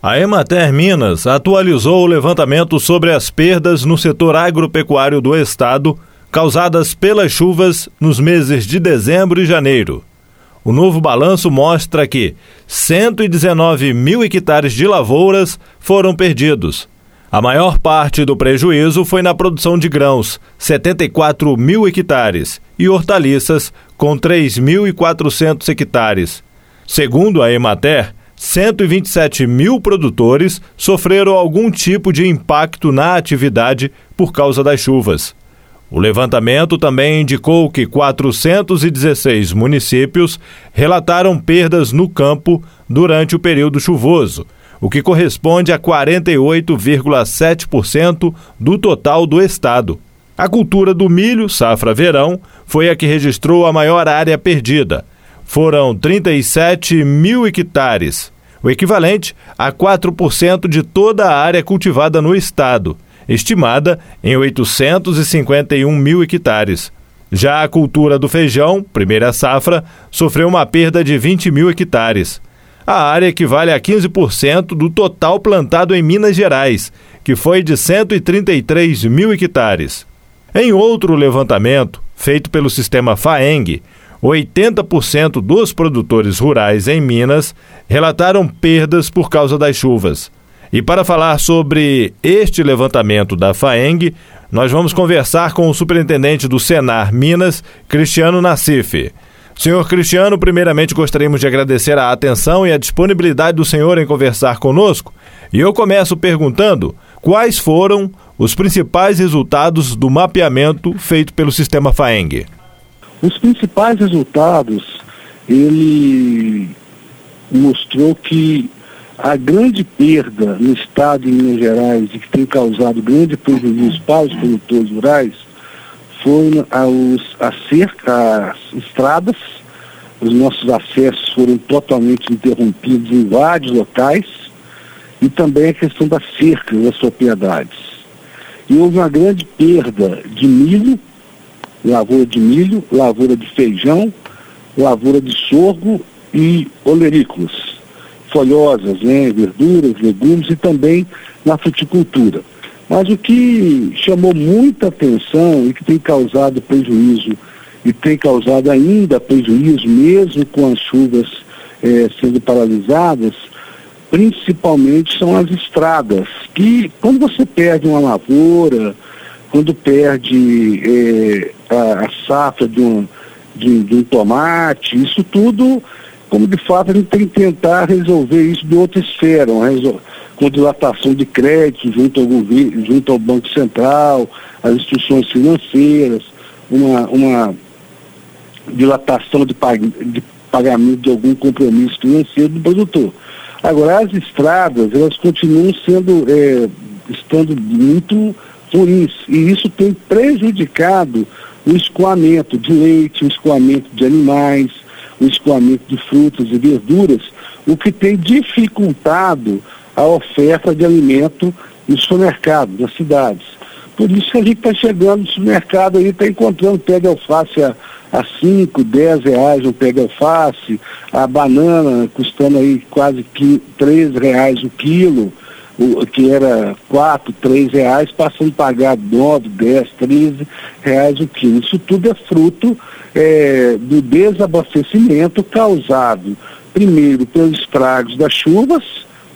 A Emater Minas atualizou o levantamento sobre as perdas no setor agropecuário do estado causadas pelas chuvas nos meses de dezembro e janeiro. O novo balanço mostra que 119 mil hectares de lavouras foram perdidos. A maior parte do prejuízo foi na produção de grãos, 74 mil hectares, e hortaliças, com 3.400 hectares. Segundo a Emater, 127 mil produtores sofreram algum tipo de impacto na atividade por causa das chuvas. O levantamento também indicou que 416 municípios relataram perdas no campo durante o período chuvoso, o que corresponde a 48,7% do total do estado. A cultura do milho, safra verão, foi a que registrou a maior área perdida foram 37 mil hectares, o equivalente a 4% de toda a área cultivada no estado, estimada em 851 mil hectares. Já a cultura do feijão, primeira safra, sofreu uma perda de 20 mil hectares. A área equivale a 15% do total plantado em Minas Gerais, que foi de 133 mil hectares. Em outro levantamento, feito pelo sistema FAENG, 80% dos produtores rurais em Minas relataram perdas por causa das chuvas. E para falar sobre este levantamento da FAENG, nós vamos conversar com o superintendente do Senar Minas, Cristiano Nassif. Senhor Cristiano, primeiramente gostaríamos de agradecer a atenção e a disponibilidade do senhor em conversar conosco. E eu começo perguntando quais foram os principais resultados do mapeamento feito pelo sistema FAENG. Os principais resultados, ele mostrou que a grande perda no estado de Minas Gerais e que tem causado grande prejuízo para os produtores rurais foi aos, a cerca, as estradas, os nossos acessos foram totalmente interrompidos em vários locais e também a questão das cercas das propriedades. E houve uma grande perda de milho lavoura de milho, lavoura de feijão, lavoura de sorgo e olerícolas, folhosas, né, verduras, legumes e também na fruticultura. Mas o que chamou muita atenção e que tem causado prejuízo e tem causado ainda prejuízo, mesmo com as chuvas eh, sendo paralisadas, principalmente são as estradas, que quando você perde uma lavoura, quando perde eh, a, a, safra de um, de, de, um tomate, isso tudo, como de fato a gente tem que tentar resolver isso de outra esfera, com dilatação de crédito junto ao, governo, junto ao Banco Central, as instituições financeiras, uma, uma dilatação de, pag de pagamento de algum compromisso financeiro do produtor. Agora, as estradas, elas continuam sendo, é, estando muito ruins. E isso tem prejudicado o escoamento de leite, o escoamento de animais, o escoamento de frutas e verduras, o que tem dificultado a oferta de alimento nos supermercados, nas cidades. Por isso que a gente está chegando no supermercado aí, está encontrando de alface a, a 5, 10 reais um pé de alface, a banana custando aí quase que 3 reais o quilo que era 4, 3 reais, passando a pagar 9, 10, 13 reais o quilo. Isso tudo é fruto é, do desabastecimento causado, primeiro, pelos estragos das chuvas,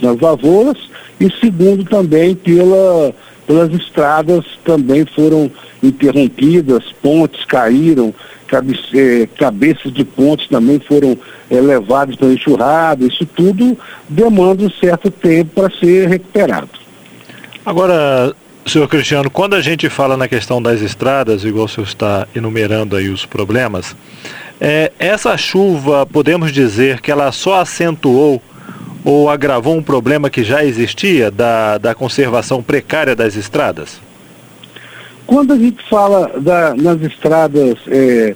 das lavouras, e segundo também pela, pelas estradas também foram interrompidas, pontes caíram, cabeça, cabeças de pontes também foram é, levadas para enxurrada, isso tudo demanda um certo tempo para ser recuperado. Agora, senhor Cristiano, quando a gente fala na questão das estradas, igual o senhor está enumerando aí os problemas, é, essa chuva, podemos dizer que ela só acentuou ou agravou um problema que já existia da, da conservação precária das estradas? Quando a gente fala da, nas estradas é,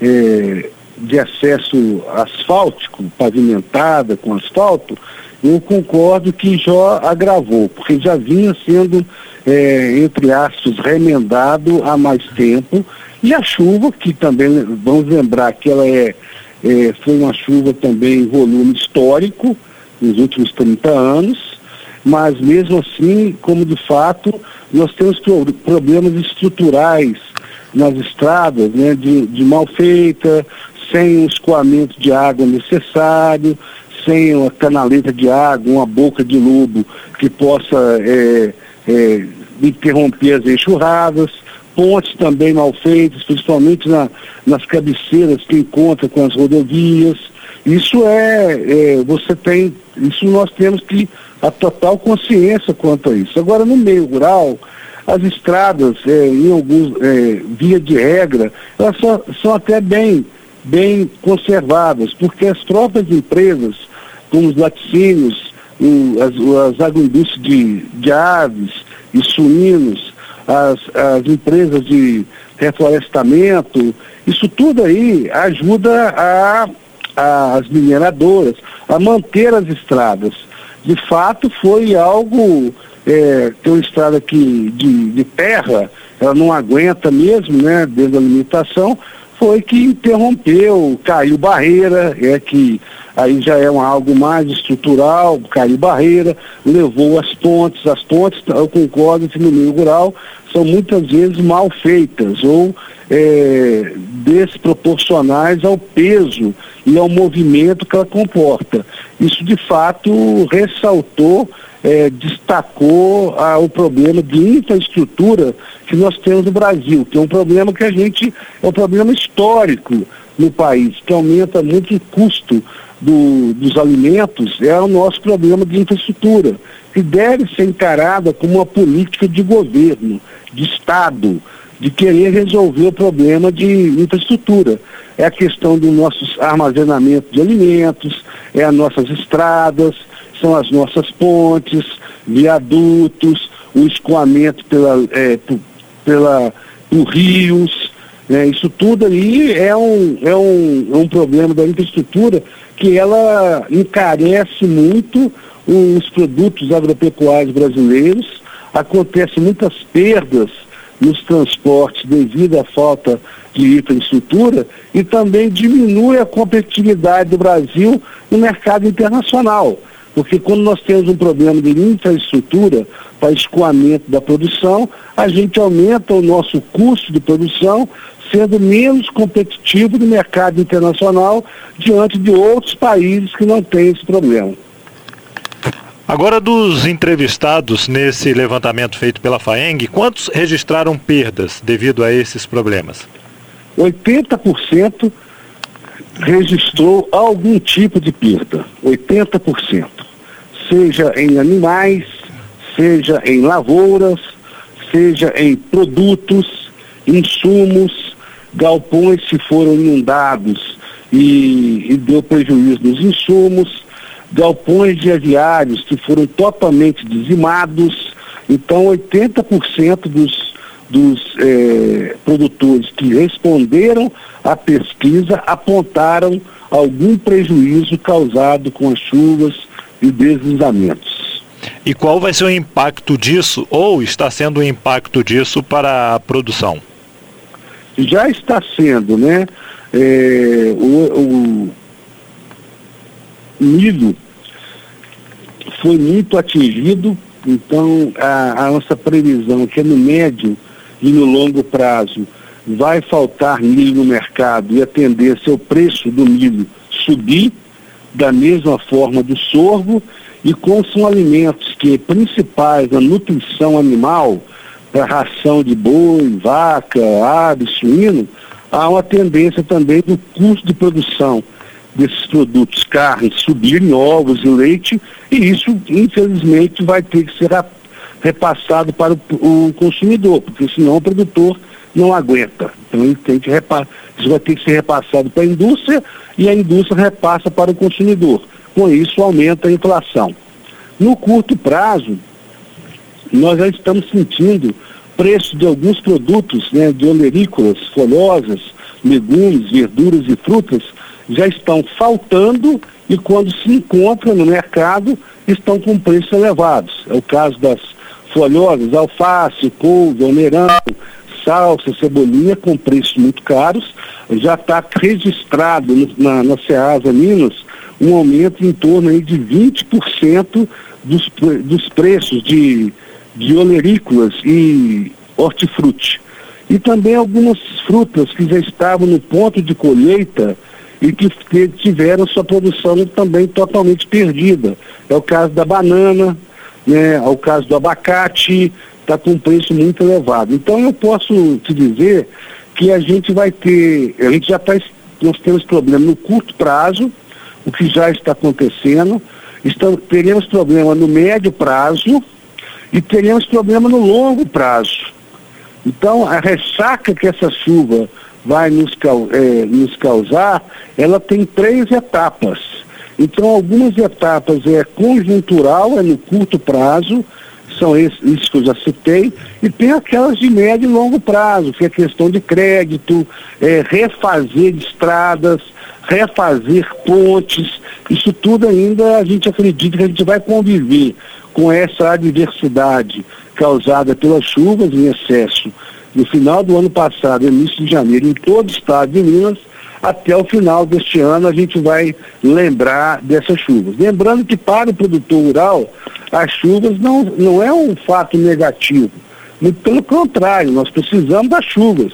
é, de acesso asfáltico, pavimentada com asfalto, eu concordo que já agravou, porque já vinha sendo, é, entre aspas, remendado há mais tempo, e a chuva, que também, vamos lembrar que ela é, é foi uma chuva também em volume histórico, nos últimos 30 anos, mas mesmo assim, como de fato, nós temos problemas estruturais nas estradas, né, de, de mal feita, sem o escoamento de água necessário, sem uma canaleta de água, uma boca de lobo que possa é, é, interromper as enxurradas, pontes também mal feitas, principalmente na, nas cabeceiras que encontra com as rodovias. Isso é, é, você tem, isso nós temos que a total consciência quanto a isso. Agora no meio rural, as estradas, é, em alguns, é, via de regra, elas são, são até bem, bem conservadas, porque as próprias empresas, como os laticínios, as, as agroindústrias de, de aves e suínos, as, as empresas de reflorestamento, isso tudo aí ajuda a, a, as mineradoras a manter as estradas. De fato, foi algo, é, tem uma estrada aqui de, de terra, ela não aguenta mesmo, né, dentro da limitação, foi que interrompeu, caiu barreira, é que aí já é um, algo mais estrutural, caiu barreira, levou as pontes, as pontes, eu concordo que no meio rural são muitas vezes mal feitas ou é, desproporcionais ao peso e ao movimento que ela comporta. Isso de fato ressaltou é, destacou ah, o problema de infraestrutura que nós temos no Brasil, que é um problema que a gente, é um problema histórico no país, que aumenta muito o custo do, dos alimentos, é o nosso problema de infraestrutura, que deve ser encarada como uma política de governo, de Estado, de querer resolver o problema de infraestrutura. É a questão do nosso armazenamento de alimentos, é as nossas estradas, são as nossas pontes, viadutos, o escoamento pela, é, por, pela, por rios. Né? Isso tudo ali é um, é, um, é um problema da infraestrutura que ela encarece muito os produtos agropecuários brasileiros, acontecem muitas perdas nos transportes devido à falta de infraestrutura e também diminui a competitividade do Brasil no mercado internacional. Porque quando nós temos um problema de infraestrutura para escoamento da produção, a gente aumenta o nosso custo de produção, sendo menos competitivo no mercado internacional diante de outros países que não têm esse problema. Agora, dos entrevistados nesse levantamento feito pela FAENG, quantos registraram perdas devido a esses problemas? 80% registrou algum tipo de perda. 80% seja em animais, seja em lavouras, seja em produtos, insumos, galpões que foram inundados e, e deu prejuízo nos insumos, galpões de aviários que foram totalmente dizimados. Então, 80% dos, dos eh, produtores que responderam à pesquisa apontaram algum prejuízo causado com as chuvas e deslizamentos. E qual vai ser o impacto disso, ou está sendo o impacto disso para a produção? Já está sendo, né? É, o, o milho foi muito atingido, então a, a nossa previsão que é no médio e no longo prazo vai faltar milho no mercado e a tendência é o preço do milho subir, da mesma forma do sorgo, e como são alimentos que principais da nutrição animal, para ração de boi, vaca, ave, suíno, há uma tendência também do custo de produção desses produtos, carne, subirem ovos e leite, e isso, infelizmente, vai ter que ser repassado para o, o consumidor, porque senão o produtor não aguenta. Então ele tem que repassar, isso vai ter que ser repassado para a indústria e a indústria repassa para o consumidor. Com isso aumenta a inflação. No curto prazo, nós já estamos sentindo preço de alguns produtos, né, de olerícolas, folhosas, legumes, verduras e frutas, já estão faltando e quando se encontram no mercado estão com preços elevados. É o caso das folhosas, alface, couve, almeirão, salsa, cebolinha com preços muito caros. Já está registrado na, na Ceasa Minas um aumento em torno aí de 20% dos, dos preços de, de olerícolas e hortifruti. E também algumas frutas que já estavam no ponto de colheita e que tiveram sua produção também totalmente perdida. É o caso da banana, né, é o caso do abacate, está com um preço muito elevado. Então eu posso te dizer que a gente vai ter, a gente já está, nós temos problema no curto prazo, o que já está acontecendo, estamos, teremos problema no médio prazo e teremos problema no longo prazo. Então a ressaca que essa chuva vai nos, é, nos causar, ela tem três etapas. Então, algumas etapas é conjuntural, é no curto prazo, são esses, que eu já citei, e tem aquelas de médio e longo prazo, que é questão de crédito, é, refazer estradas, refazer pontes, isso tudo ainda a gente acredita que a gente vai conviver com essa adversidade causada pelas chuvas em excesso no final do ano passado, início de janeiro, em todo o estado de Minas, até o final deste ano a gente vai lembrar dessas chuvas. Lembrando que para o produtor rural, as chuvas não, não é um fato negativo. Muito pelo contrário, nós precisamos das chuvas.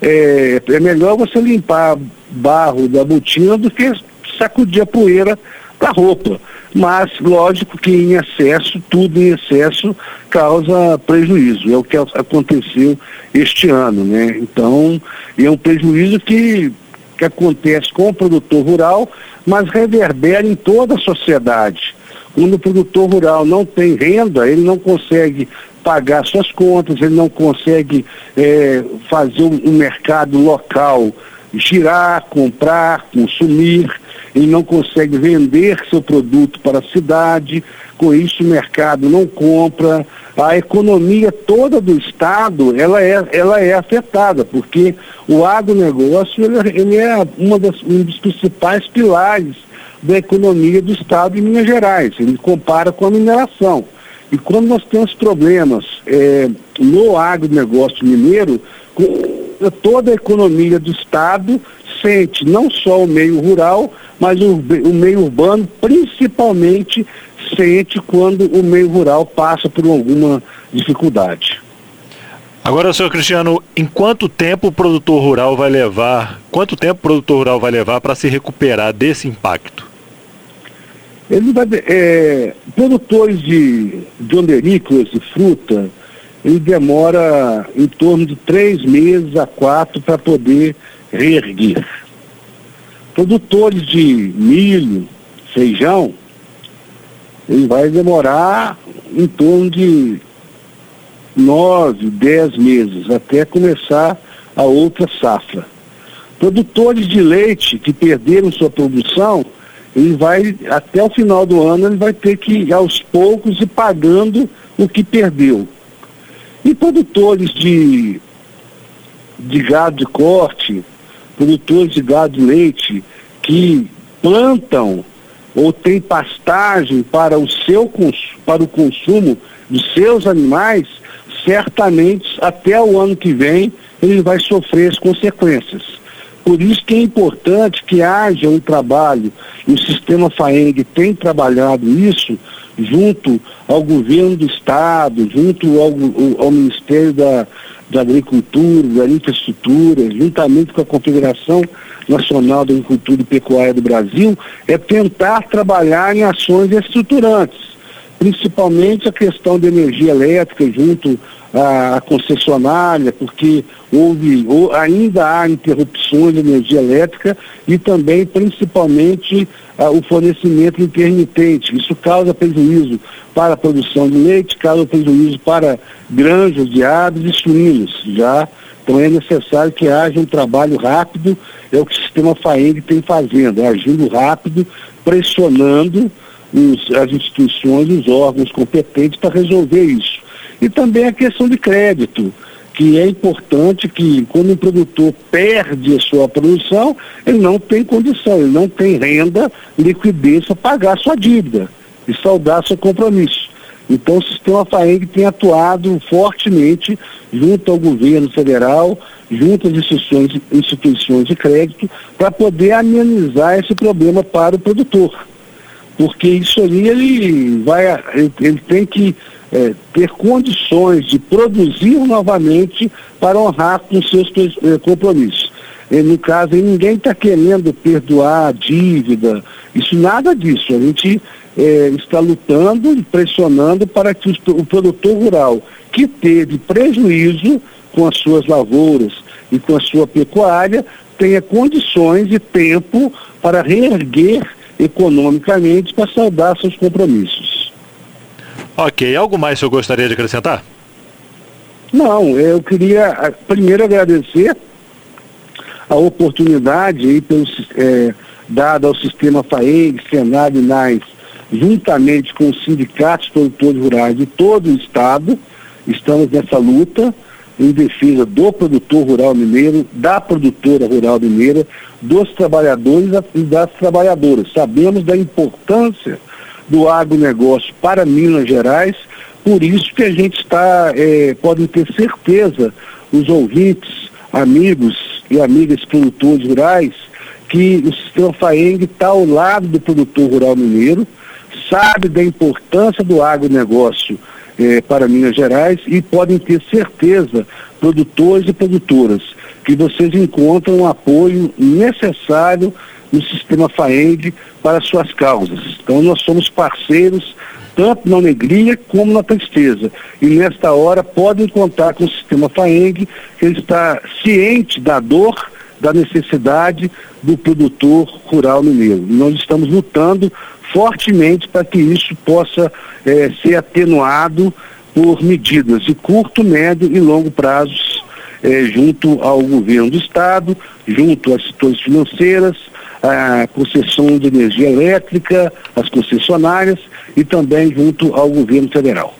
É, é melhor você limpar barro da botina do que sacudir a poeira da roupa mas lógico que em excesso, tudo em excesso causa prejuízo. É o que aconteceu este ano, né? Então, é um prejuízo que, que acontece com o produtor rural, mas reverbera em toda a sociedade. Quando o produtor rural não tem renda, ele não consegue pagar suas contas, ele não consegue é, fazer um, mercado local girar, comprar, consumir ele não consegue vender seu produto para a cidade, com isso o mercado não compra, a economia toda do Estado ela é, ela é afetada, porque o agronegócio ele, ele é uma das, um dos principais pilares da economia do Estado de Minas Gerais. Ele compara com a mineração. E quando nós temos problemas é, no agronegócio mineiro, toda a economia do Estado sente, não só o meio rural, mas o, o meio urbano principalmente sente quando o meio rural passa por alguma dificuldade. Agora, senhor Cristiano, em quanto tempo o produtor rural vai levar, quanto tempo o produtor rural vai levar para se recuperar desse impacto? Ele vai, é, produtores de, de onderícolas e fruta, ele demora em torno de três meses a quatro para poder reerguer. Produtores de milho, feijão, ele vai demorar em torno de nove, dez meses até começar a outra safra. Produtores de leite que perderam sua produção, ele vai, até o final do ano, ele vai ter que, aos poucos, ir pagando o que perdeu. E produtores de, de gado de corte, produtores de gado de leite que plantam ou têm pastagem para o seu para o consumo dos seus animais, certamente até o ano que vem ele vai sofrer as consequências. Por isso que é importante que haja um trabalho, e o sistema FAENG tem trabalhado isso, junto ao governo do Estado, junto ao, ao Ministério da, da Agricultura, da Infraestrutura, juntamente com a Confederação Nacional da Agricultura e Pecuária do Brasil, é tentar trabalhar em ações estruturantes, principalmente a questão da energia elétrica junto à concessionária, porque houve, ou ainda há interrupções de energia elétrica e também, principalmente, ah, o fornecimento intermitente. Isso causa prejuízo para a produção de leite, causa prejuízo para granjas de aves e suínos. Já, então é necessário que haja um trabalho rápido, é o que o sistema FAENG tem fazendo, é agindo rápido, pressionando os, as instituições, os órgãos competentes para resolver isso. E também a questão de crédito que é importante que quando um produtor perde a sua produção, ele não tem condição, ele não tem renda, liquidez para pagar sua dívida e saldar seu compromisso. Então o sistema FAENG tem atuado fortemente junto ao governo federal, junto às instituições, instituições de crédito, para poder amenizar esse problema para o produtor. porque isso ali ele vai, ele, ele tem que é, ter condições de produzir novamente para honrar com seus é, compromissos. E, no caso, ninguém está querendo perdoar a dívida, isso nada disso. A gente é, está lutando e pressionando para que o produtor rural que teve prejuízo com as suas lavouras e com a sua pecuária tenha condições e tempo para reerguer economicamente para saldar seus compromissos. Ok, algo mais que eu gostaria de acrescentar? Não, eu queria primeiro agradecer a oportunidade aí pelo, é, dada ao sistema FAEG, Senado e NAS, juntamente com os sindicatos produtores rurais de todo o estado, estamos nessa luta em defesa do produtor rural mineiro, da produtora rural mineira, dos trabalhadores e das trabalhadoras. Sabemos da importância do agronegócio para Minas Gerais, por isso que a gente está, é, podem ter certeza, os ouvintes, amigos e amigas produtores rurais, que o sistema FAENG está ao lado do produtor rural mineiro, sabe da importância do agronegócio eh, para Minas Gerais e podem ter certeza, produtores e produtoras, que vocês encontram o apoio necessário no sistema FAENG para suas causas. Então nós somos parceiros tanto na alegria como na tristeza. E nesta hora podem contar com o sistema FAENG, que está ciente da dor, da necessidade do produtor rural mineiro. E nós estamos lutando fortemente para que isso possa é, ser atenuado por medidas de curto, médio e longo prazos é, junto ao governo do Estado, junto às setores financeiras, a concessão de energia elétrica, as concessionárias e também junto ao governo federal.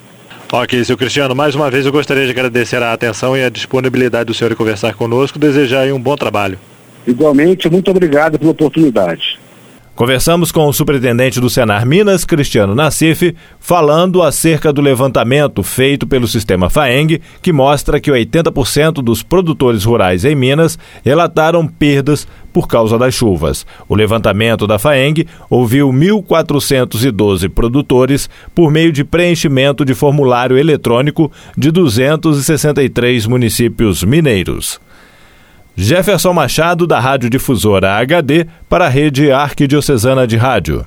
Ok, seu Cristiano, mais uma vez eu gostaria de agradecer a atenção e a disponibilidade do senhor em conversar conosco, desejar um bom trabalho. Igualmente, muito obrigado pela oportunidade. Conversamos com o superintendente do Senar Minas, Cristiano Nassif, falando acerca do levantamento feito pelo sistema FAENG, que mostra que 80% dos produtores rurais em Minas relataram perdas por causa das chuvas. O levantamento da FAENG ouviu 1.412 produtores por meio de preenchimento de formulário eletrônico de 263 municípios mineiros. Jefferson Machado, da Rádio Difusora HD, para a Rede Arquidiocesana de Rádio.